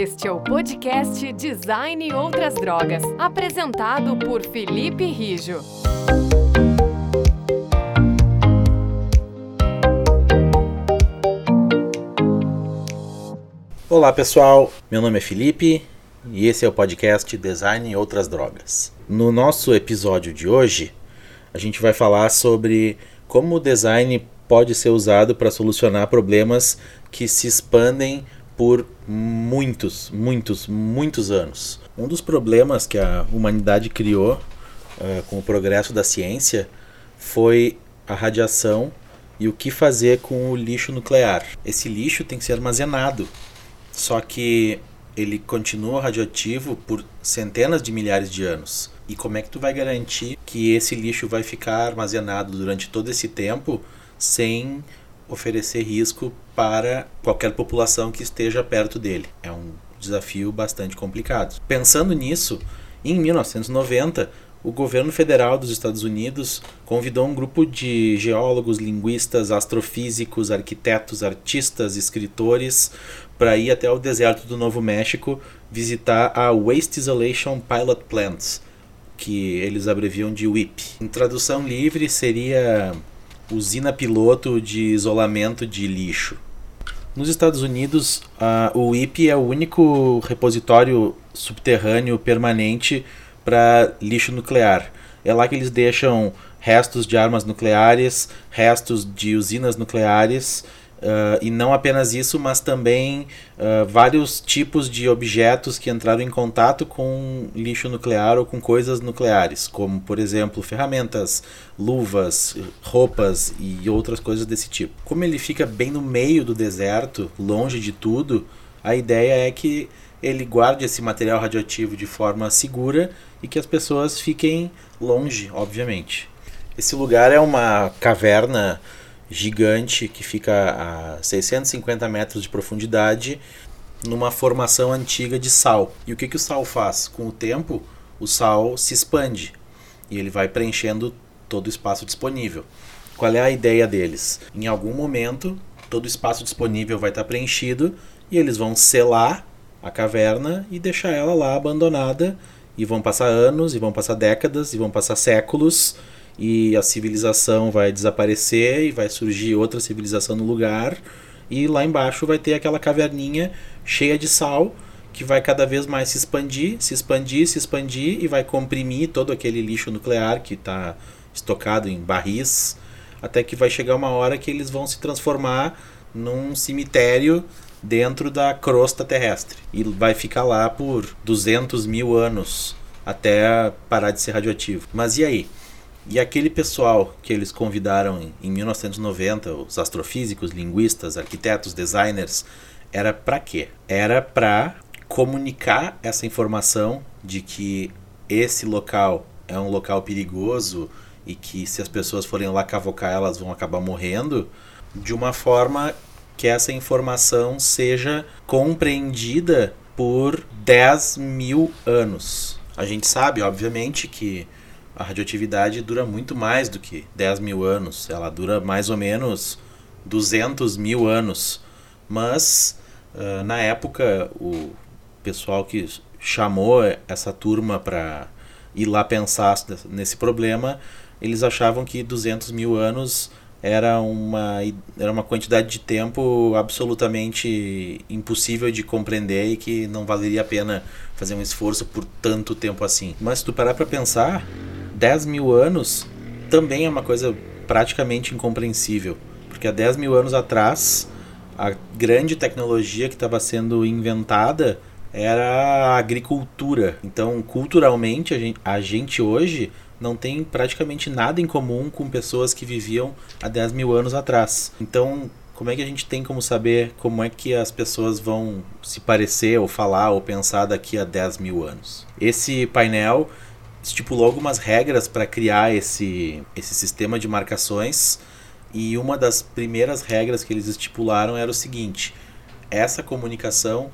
Este é o podcast Design e Outras Drogas, apresentado por Felipe Rijo. Olá pessoal, meu nome é Felipe e esse é o podcast Design e Outras Drogas. No nosso episódio de hoje, a gente vai falar sobre como o design pode ser usado para solucionar problemas que se expandem por muitos, muitos, muitos anos. Um dos problemas que a humanidade criou uh, com o progresso da ciência foi a radiação e o que fazer com o lixo nuclear. Esse lixo tem que ser armazenado, só que ele continua radioativo por centenas de milhares de anos. E como é que tu vai garantir que esse lixo vai ficar armazenado durante todo esse tempo sem oferecer risco para qualquer população que esteja perto dele? É um desafio bastante complicado. Pensando nisso, em 1990, o governo federal dos Estados Unidos convidou um grupo de geólogos, linguistas, astrofísicos, arquitetos, artistas, escritores para ir até o deserto do Novo México visitar a Waste Isolation Pilot Plant, que eles abreviam de WIP. Em tradução livre seria usina piloto de isolamento de lixo. Nos Estados Unidos, o WIP é o único repositório subterrâneo permanente para lixo nuclear. É lá que eles deixam restos de armas nucleares, restos de usinas nucleares Uh, e não apenas isso, mas também uh, vários tipos de objetos que entraram em contato com lixo nuclear ou com coisas nucleares, como, por exemplo, ferramentas, luvas, roupas e outras coisas desse tipo. Como ele fica bem no meio do deserto, longe de tudo, a ideia é que ele guarde esse material radioativo de forma segura e que as pessoas fiquem longe, obviamente. Esse lugar é uma caverna gigante que fica a 650 metros de profundidade numa formação antiga de sal. E o que, que o sal faz? Com o tempo, o sal se expande e ele vai preenchendo todo o espaço disponível. Qual é a ideia deles? Em algum momento, todo o espaço disponível vai estar preenchido e eles vão selar a caverna e deixar ela lá abandonada. E vão passar anos, e vão passar décadas, e vão passar séculos e a civilização vai desaparecer e vai surgir outra civilização no lugar e lá embaixo vai ter aquela caverninha cheia de sal que vai cada vez mais se expandir, se expandir, se expandir e vai comprimir todo aquele lixo nuclear que está estocado em barris até que vai chegar uma hora que eles vão se transformar num cemitério dentro da crosta terrestre e vai ficar lá por 200 mil anos até parar de ser radioativo. Mas e aí? E aquele pessoal que eles convidaram em, em 1990, os astrofísicos, linguistas, arquitetos, designers, era para quê? Era para comunicar essa informação de que esse local é um local perigoso e que se as pessoas forem lá cavocar elas vão acabar morrendo, de uma forma que essa informação seja compreendida por 10 mil anos. A gente sabe, obviamente, que a radioatividade dura muito mais do que 10 mil anos. Ela dura mais ou menos 200 mil anos. Mas, uh, na época, o pessoal que chamou essa turma para ir lá pensar nesse problema, eles achavam que 200 mil anos era uma, era uma quantidade de tempo absolutamente impossível de compreender e que não valeria a pena fazer um esforço por tanto tempo assim. Mas se tu parar para pensar, 10 mil anos também é uma coisa praticamente incompreensível. Porque há 10 mil anos atrás, a grande tecnologia que estava sendo inventada era a agricultura. Então, culturalmente, a gente, a gente, hoje não tem praticamente nada em comum com pessoas que viviam há 10 mil anos atrás. Então, como é que a gente tem como saber como é que as pessoas vão se parecer, ou falar, ou pensar daqui a 10 mil anos? Esse painel estipulou algumas regras para criar esse, esse sistema de marcações e uma das primeiras regras que eles estipularam era o seguinte: essa comunicação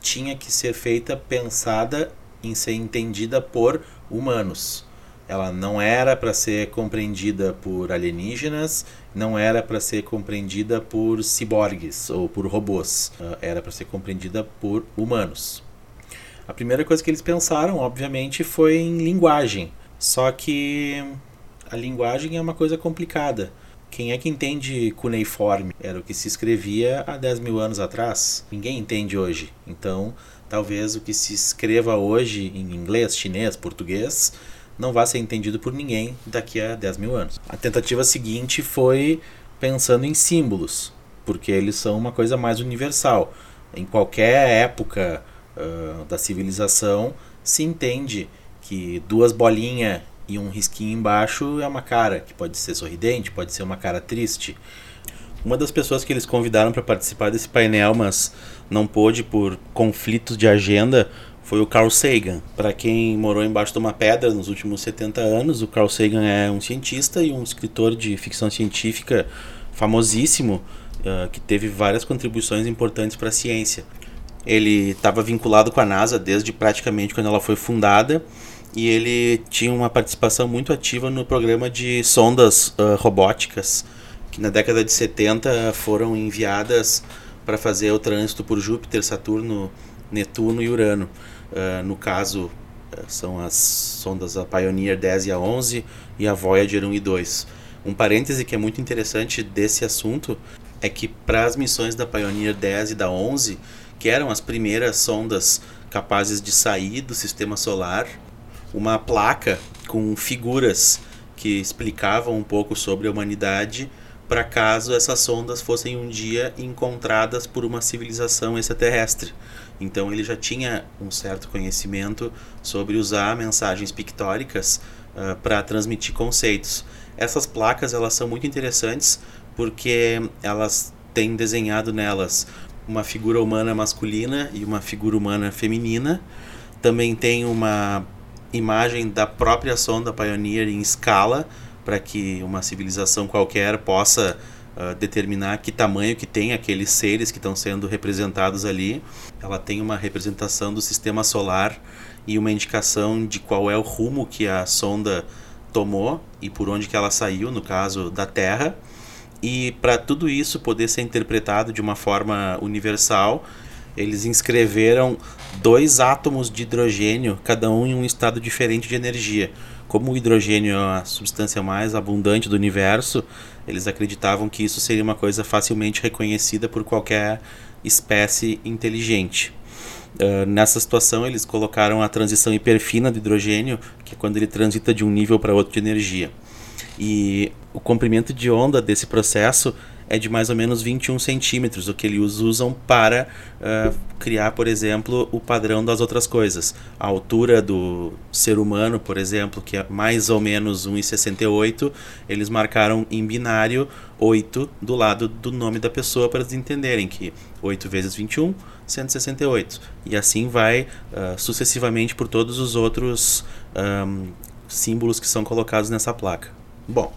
tinha que ser feita pensada em ser entendida por humanos. Ela não era para ser compreendida por alienígenas, não era para ser compreendida por ciborgues ou por robôs, era para ser compreendida por humanos. A primeira coisa que eles pensaram, obviamente, foi em linguagem. Só que a linguagem é uma coisa complicada. Quem é que entende cuneiforme? Era o que se escrevia há 10 mil anos atrás. Ninguém entende hoje. Então, talvez o que se escreva hoje em inglês, chinês, português, não vá ser entendido por ninguém daqui a 10 mil anos. A tentativa seguinte foi pensando em símbolos, porque eles são uma coisa mais universal. Em qualquer época uh, da civilização se entende que duas bolinhas e um risquinho embaixo é uma cara, que pode ser sorridente, pode ser uma cara triste. Uma das pessoas que eles convidaram para participar desse painel, mas não pôde por conflitos de agenda, foi o Carl Sagan. Para quem morou embaixo de uma pedra nos últimos 70 anos, o Carl Sagan é um cientista e um escritor de ficção científica famosíssimo, uh, que teve várias contribuições importantes para a ciência. Ele estava vinculado com a NASA desde praticamente quando ela foi fundada e ele tinha uma participação muito ativa no programa de sondas uh, robóticas que na década de 70 foram enviadas para fazer o trânsito por Júpiter, Saturno, Netuno e Urano. Uh, no caso, uh, são as sondas a Pioneer 10 e a 11 e a Voyager 1 e 2. Um parêntese que é muito interessante desse assunto é que para as missões da Pioneer 10 e da 11, que eram as primeiras sondas capazes de sair do sistema solar, uma placa com figuras que explicavam um pouco sobre a humanidade para caso essas sondas fossem um dia encontradas por uma civilização extraterrestre. Então ele já tinha um certo conhecimento sobre usar mensagens pictóricas uh, para transmitir conceitos. Essas placas elas são muito interessantes porque elas têm desenhado nelas uma figura humana masculina e uma figura humana feminina. Também tem uma imagem da própria sonda Pioneer em escala para que uma civilização qualquer possa uh, determinar que tamanho que tem aqueles seres que estão sendo representados ali. Ela tem uma representação do sistema solar e uma indicação de qual é o rumo que a sonda tomou e por onde que ela saiu, no caso da Terra. E para tudo isso poder ser interpretado de uma forma universal, eles inscreveram dois átomos de hidrogênio, cada um em um estado diferente de energia. Como o hidrogênio é a substância mais abundante do universo, eles acreditavam que isso seria uma coisa facilmente reconhecida por qualquer espécie inteligente. Uh, nessa situação, eles colocaram a transição hiperfina do hidrogênio, que é quando ele transita de um nível para outro de energia. E o comprimento de onda desse processo é de mais ou menos 21 centímetros, o que eles usam para uh, criar, por exemplo, o padrão das outras coisas. A altura do ser humano, por exemplo, que é mais ou menos 1,68, eles marcaram em binário 8 do lado do nome da pessoa para eles entenderem que 8 vezes 21, 168. E assim vai uh, sucessivamente por todos os outros um, símbolos que são colocados nessa placa. Bom,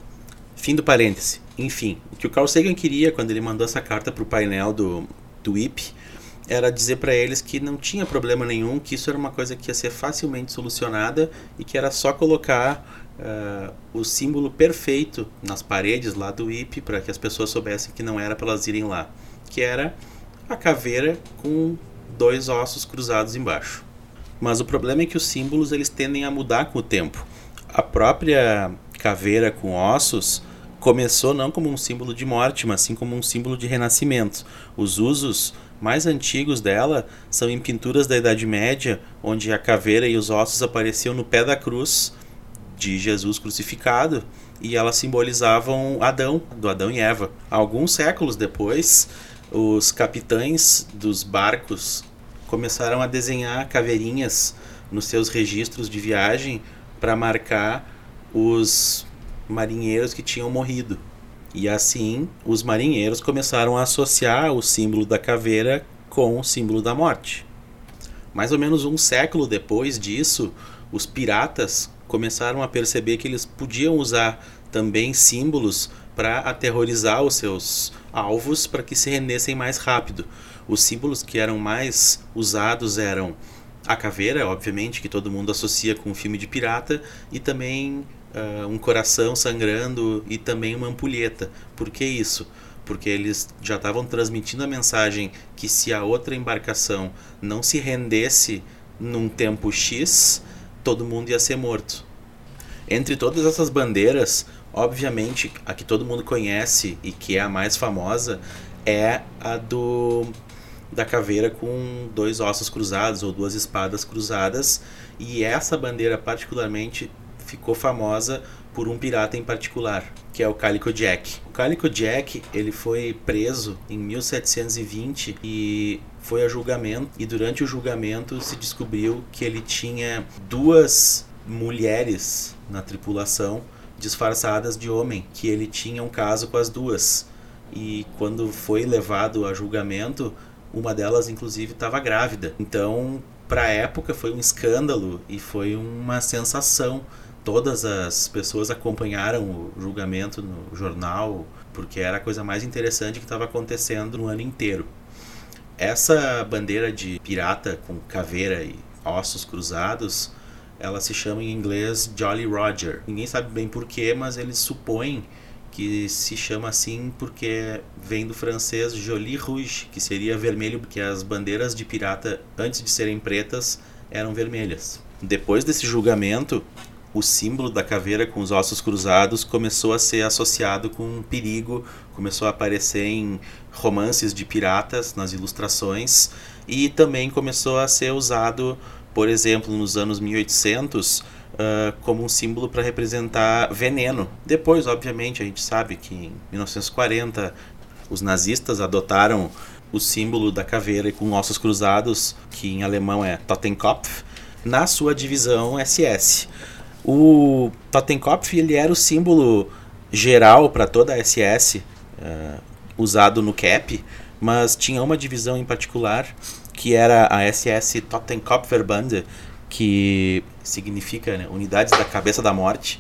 fim do parêntese. Enfim, o que o Carl Sagan queria quando ele mandou essa carta para o painel do, do IP era dizer para eles que não tinha problema nenhum, que isso era uma coisa que ia ser facilmente solucionada e que era só colocar uh, o símbolo perfeito nas paredes lá do IP para que as pessoas soubessem que não era para elas irem lá, que era a caveira com dois ossos cruzados embaixo. Mas o problema é que os símbolos eles tendem a mudar com o tempo. A própria caveira com ossos começou não como um símbolo de morte, mas sim como um símbolo de renascimento. Os usos mais antigos dela são em pinturas da Idade Média, onde a caveira e os ossos apareciam no pé da cruz de Jesus crucificado e elas simbolizavam Adão, do Adão e Eva. Alguns séculos depois, os capitães dos barcos começaram a desenhar caveirinhas nos seus registros de viagem para marcar os marinheiros que tinham morrido. E assim, os marinheiros começaram a associar o símbolo da caveira com o símbolo da morte. Mais ou menos um século depois disso, os piratas começaram a perceber que eles podiam usar também símbolos para aterrorizar os seus alvos para que se rendessem mais rápido. Os símbolos que eram mais usados eram A caveira, obviamente, que todo mundo associa com um filme de pirata, e também uh, um coração sangrando e também uma ampulheta. Por que isso? Porque eles já estavam transmitindo a mensagem que se a outra embarcação não se rendesse num tempo X, todo mundo ia ser morto. Entre todas essas bandeiras, obviamente a que todo mundo conhece e que é a mais famosa é a do da caveira com dois ossos cruzados ou duas espadas cruzadas. E essa bandeira, particularmente, ficou famosa por um pirata em particular, que é o Calico Jack. O Calico Jack ele foi preso em 1720 e foi a julgamento. E durante o julgamento se descobriu que ele tinha duas mulheres na tripulação disfarçadas de homem, que ele tinha um caso com as duas. E quando foi levado a julgamento, uma delas, inclusive, estava grávida. Então, para a época, foi um escândalo e foi uma sensação. Todas as pessoas acompanharam o julgamento no jornal, porque era a coisa mais interessante que estava acontecendo no ano inteiro. Essa bandeira de pirata com caveira e ossos cruzados, ela se chama em inglês Jolly Roger. Ninguém sabe bem porquê, mas eles supõem que se chama assim porque vem do francês Joli Rouge, que seria vermelho, porque as bandeiras de pirata, antes de serem pretas, eram vermelhas. Depois desse julgamento, o símbolo da caveira com os ossos cruzados começou a ser associado com perigo, começou a aparecer em romances de piratas, nas ilustrações, e também começou a ser usado, por exemplo, nos anos 1800 uh, como um símbolo para representar veneno. Depois, obviamente, a gente sabe que em 1940 os nazistas adotaram o símbolo da caveira com ossos cruzados, que em alemão é Totenkopf, na sua divisão SS. O Totenkopf ele era o símbolo geral para toda a SS, uh, usado no CAP, mas tinha uma divisão em particular que era a SS Totenkopfverband, que significa né, unidades da cabeça da morte,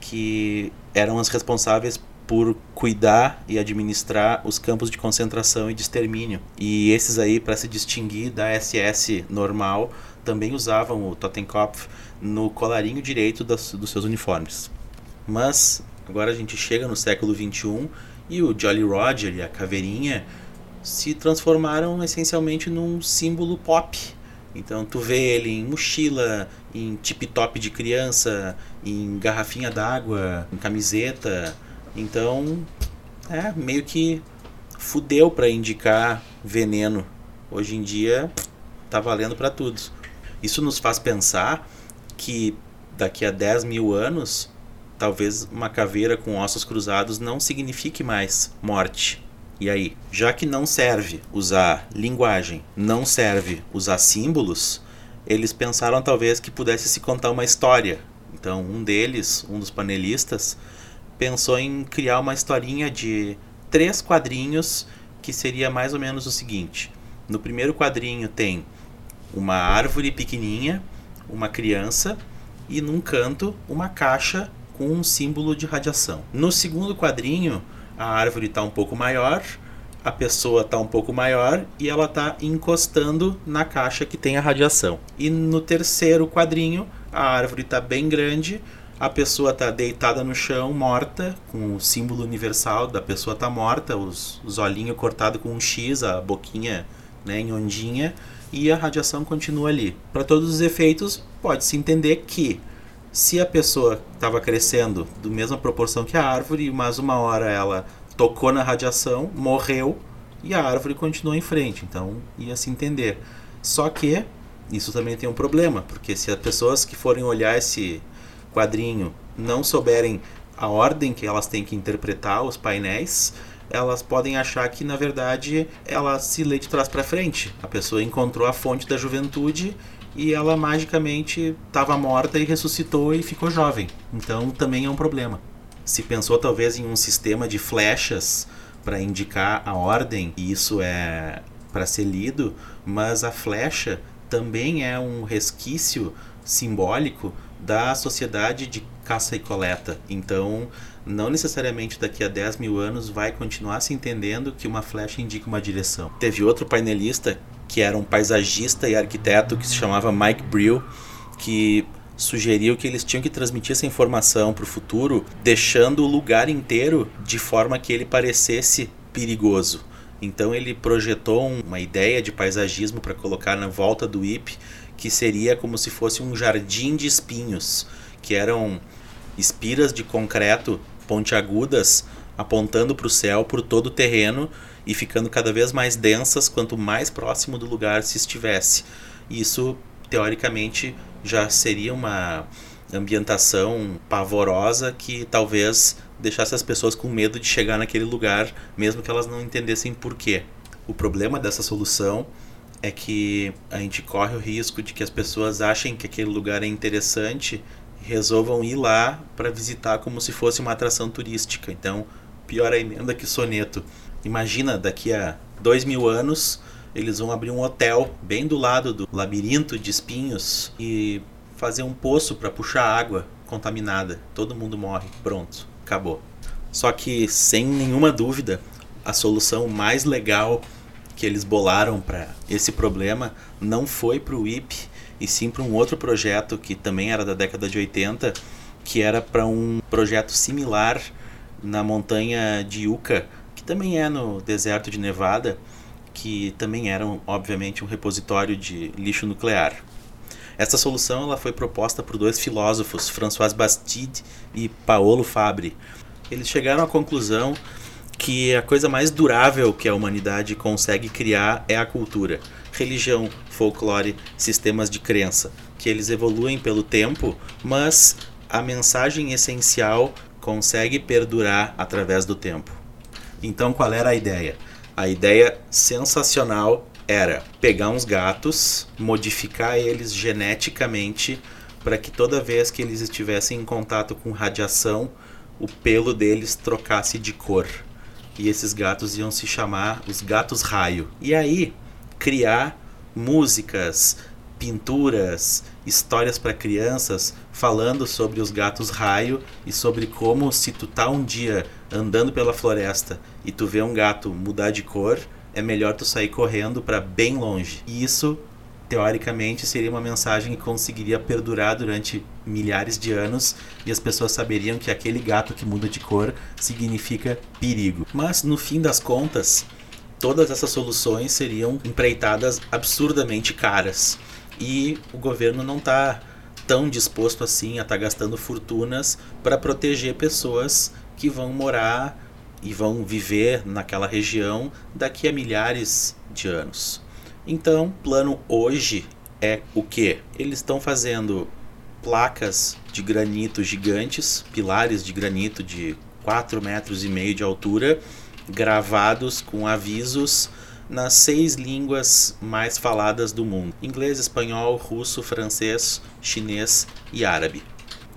que eram as responsáveis por cuidar e administrar os campos de concentração e de extermínio. E esses aí, para se distinguir da SS normal, também usavam o Totenkopf no colarinho direito das, dos seus uniformes. Mas agora a gente chega no século XXI e o Jolly Roger e a caveirinha se transformaram essencialmente num símbolo pop então tu vê ele em mochila, em tip top de criança, em garrafinha d'água, em camiseta. Então, é meio que fudeu para indicar veneno. Hoje em dia tá valendo para tudo. Isso nos faz pensar que daqui a 10 mil anos, talvez uma caveira com ossos cruzados não signifique mais morte. E aí, já que não serve usar linguagem, não serve usar símbolos, eles pensaram talvez que pudesse se contar uma história. Então, um deles, um dos panelistas, pensou em criar uma historinha de três quadrinhos que seria mais ou menos o seguinte: no primeiro quadrinho tem uma árvore pequenininha, uma criança e num canto uma caixa com um símbolo de radiação. No segundo quadrinho a árvore está um pouco maior, a pessoa está um pouco maior e ela está encostando na caixa que tem a radiação. E no terceiro quadrinho, a árvore está bem grande, a pessoa está deitada no chão, morta, com o símbolo universal da pessoa está morta, os, os olhinhos cortados com um X, a boquinha né, em ondinha, e a radiação continua ali. Para todos os efeitos, pode-se entender que se a pessoa estava crescendo do mesma proporção que a árvore, mas uma hora ela tocou na radiação, morreu e a árvore continuou em frente. Então ia se entender. Só que isso também tem um problema, porque se as pessoas que forem olhar esse quadrinho não souberem a ordem que elas têm que interpretar os painéis, elas podem achar que na verdade ela se lê de trás para frente. A pessoa encontrou a fonte da juventude e ela magicamente estava morta e ressuscitou e ficou jovem. Então também é um problema. Se pensou talvez em um sistema de flechas para indicar a ordem, e isso é para ser lido, mas a flecha também é um resquício simbólico da sociedade de caça e coleta. Então, não necessariamente daqui a 10 mil anos vai continuar se entendendo que uma flecha indica uma direção. Teve outro painelista que era um paisagista e arquiteto que se chamava Mike Brill, que sugeriu que eles tinham que transmitir essa informação para o futuro, deixando o lugar inteiro de forma que ele parecesse perigoso. Então ele projetou uma ideia de paisagismo para colocar na volta do IP, que seria como se fosse um jardim de espinhos, que eram espiras de concreto pontiagudas apontando para o céu por todo o terreno e ficando cada vez mais densas quanto mais próximo do lugar se estivesse. Isso teoricamente já seria uma ambientação pavorosa que talvez deixasse as pessoas com medo de chegar naquele lugar, mesmo que elas não entendessem porquê. O problema dessa solução é que a gente corre o risco de que as pessoas achem que aquele lugar é interessante resolvam ir lá para visitar como se fosse uma atração turística. Então, pior a emenda que soneto. Imagina daqui a dois mil anos eles vão abrir um hotel bem do lado do labirinto de espinhos e fazer um poço para puxar água contaminada. Todo mundo morre. Pronto, acabou. Só que sem nenhuma dúvida, a solução mais legal que eles bolaram para esse problema não foi para o IP e sim para um outro projeto que também era da década de 80, que era para um projeto similar na montanha de Yucca, que também é no deserto de Nevada, que também eram, obviamente, um repositório de lixo nuclear. Essa solução ela foi proposta por dois filósofos, François Bastide e Paolo Fabre. Eles chegaram à conclusão que a coisa mais durável que a humanidade consegue criar é a cultura. Religião, folclore, sistemas de crença, que eles evoluem pelo tempo, mas a mensagem essencial consegue perdurar através do tempo. Então, qual era a ideia? A ideia sensacional era pegar uns gatos, modificar eles geneticamente para que toda vez que eles estivessem em contato com radiação, o pelo deles trocasse de cor. E esses gatos iam se chamar os gatos raio. E aí criar músicas, pinturas, histórias para crianças falando sobre os gatos raio e sobre como se tu tá um dia andando pela floresta e tu vê um gato mudar de cor, é melhor tu sair correndo para bem longe. E isso teoricamente seria uma mensagem que conseguiria perdurar durante milhares de anos e as pessoas saberiam que aquele gato que muda de cor significa perigo. Mas no fim das contas, todas essas soluções seriam empreitadas absurdamente caras e o governo não está tão disposto assim a estar tá gastando fortunas para proteger pessoas que vão morar e vão viver naquela região daqui a milhares de anos. Então, plano hoje é o que? Eles estão fazendo placas de granito gigantes, pilares de granito de 4 metros e meio de altura, gravados com avisos nas seis línguas mais faladas do mundo: inglês, espanhol, russo, francês, chinês e árabe.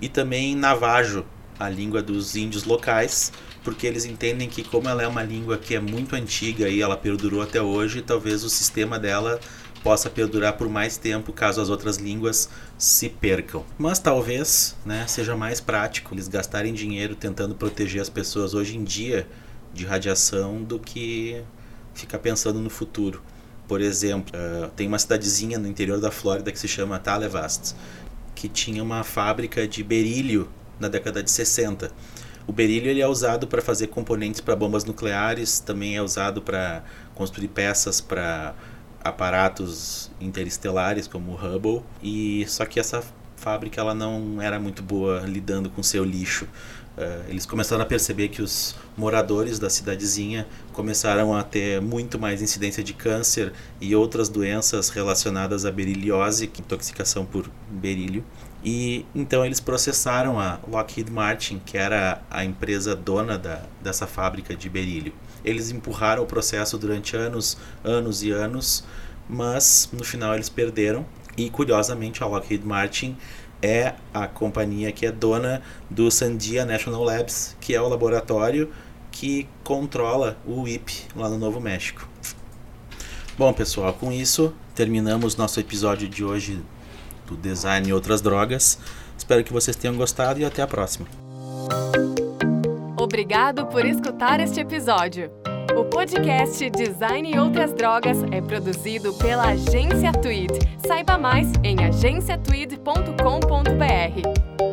E também navajo, a língua dos índios locais, porque eles entendem que como ela é uma língua que é muito antiga e ela perdurou até hoje, talvez o sistema dela possa perdurar por mais tempo caso as outras línguas se percam. Mas talvez né, seja mais prático eles gastarem dinheiro tentando proteger as pessoas hoje em dia de radiação do que ficar pensando no futuro. Por exemplo, uh, tem uma cidadezinha no interior da Flórida que se chama Talevast, que tinha uma fábrica de berílio na década de 60. O berílio ele é usado para fazer componentes para bombas nucleares, também é usado para construir peças para aparatos interestelares como o Hubble. E só que essa fábrica ela não era muito boa lidando com seu lixo. Uh, eles começaram a perceber que os moradores da cidadezinha começaram a ter muito mais incidência de câncer e outras doenças relacionadas à beriliose, que é intoxicação por berílio. E então eles processaram a Lockheed Martin, que era a empresa dona da, dessa fábrica de berílio. Eles empurraram o processo durante anos, anos e anos, mas no final eles perderam. E curiosamente a Lockheed Martin é a companhia que é dona do Sandia National Labs, que é o laboratório que controla o WIP lá no Novo México. Bom, pessoal, com isso terminamos nosso episódio de hoje do Design e Outras Drogas. Espero que vocês tenham gostado e até a próxima. Obrigado por escutar este episódio. O podcast Design e Outras Drogas é produzido pela Agência Tweed. Saiba mais em agenciatweed.com.br.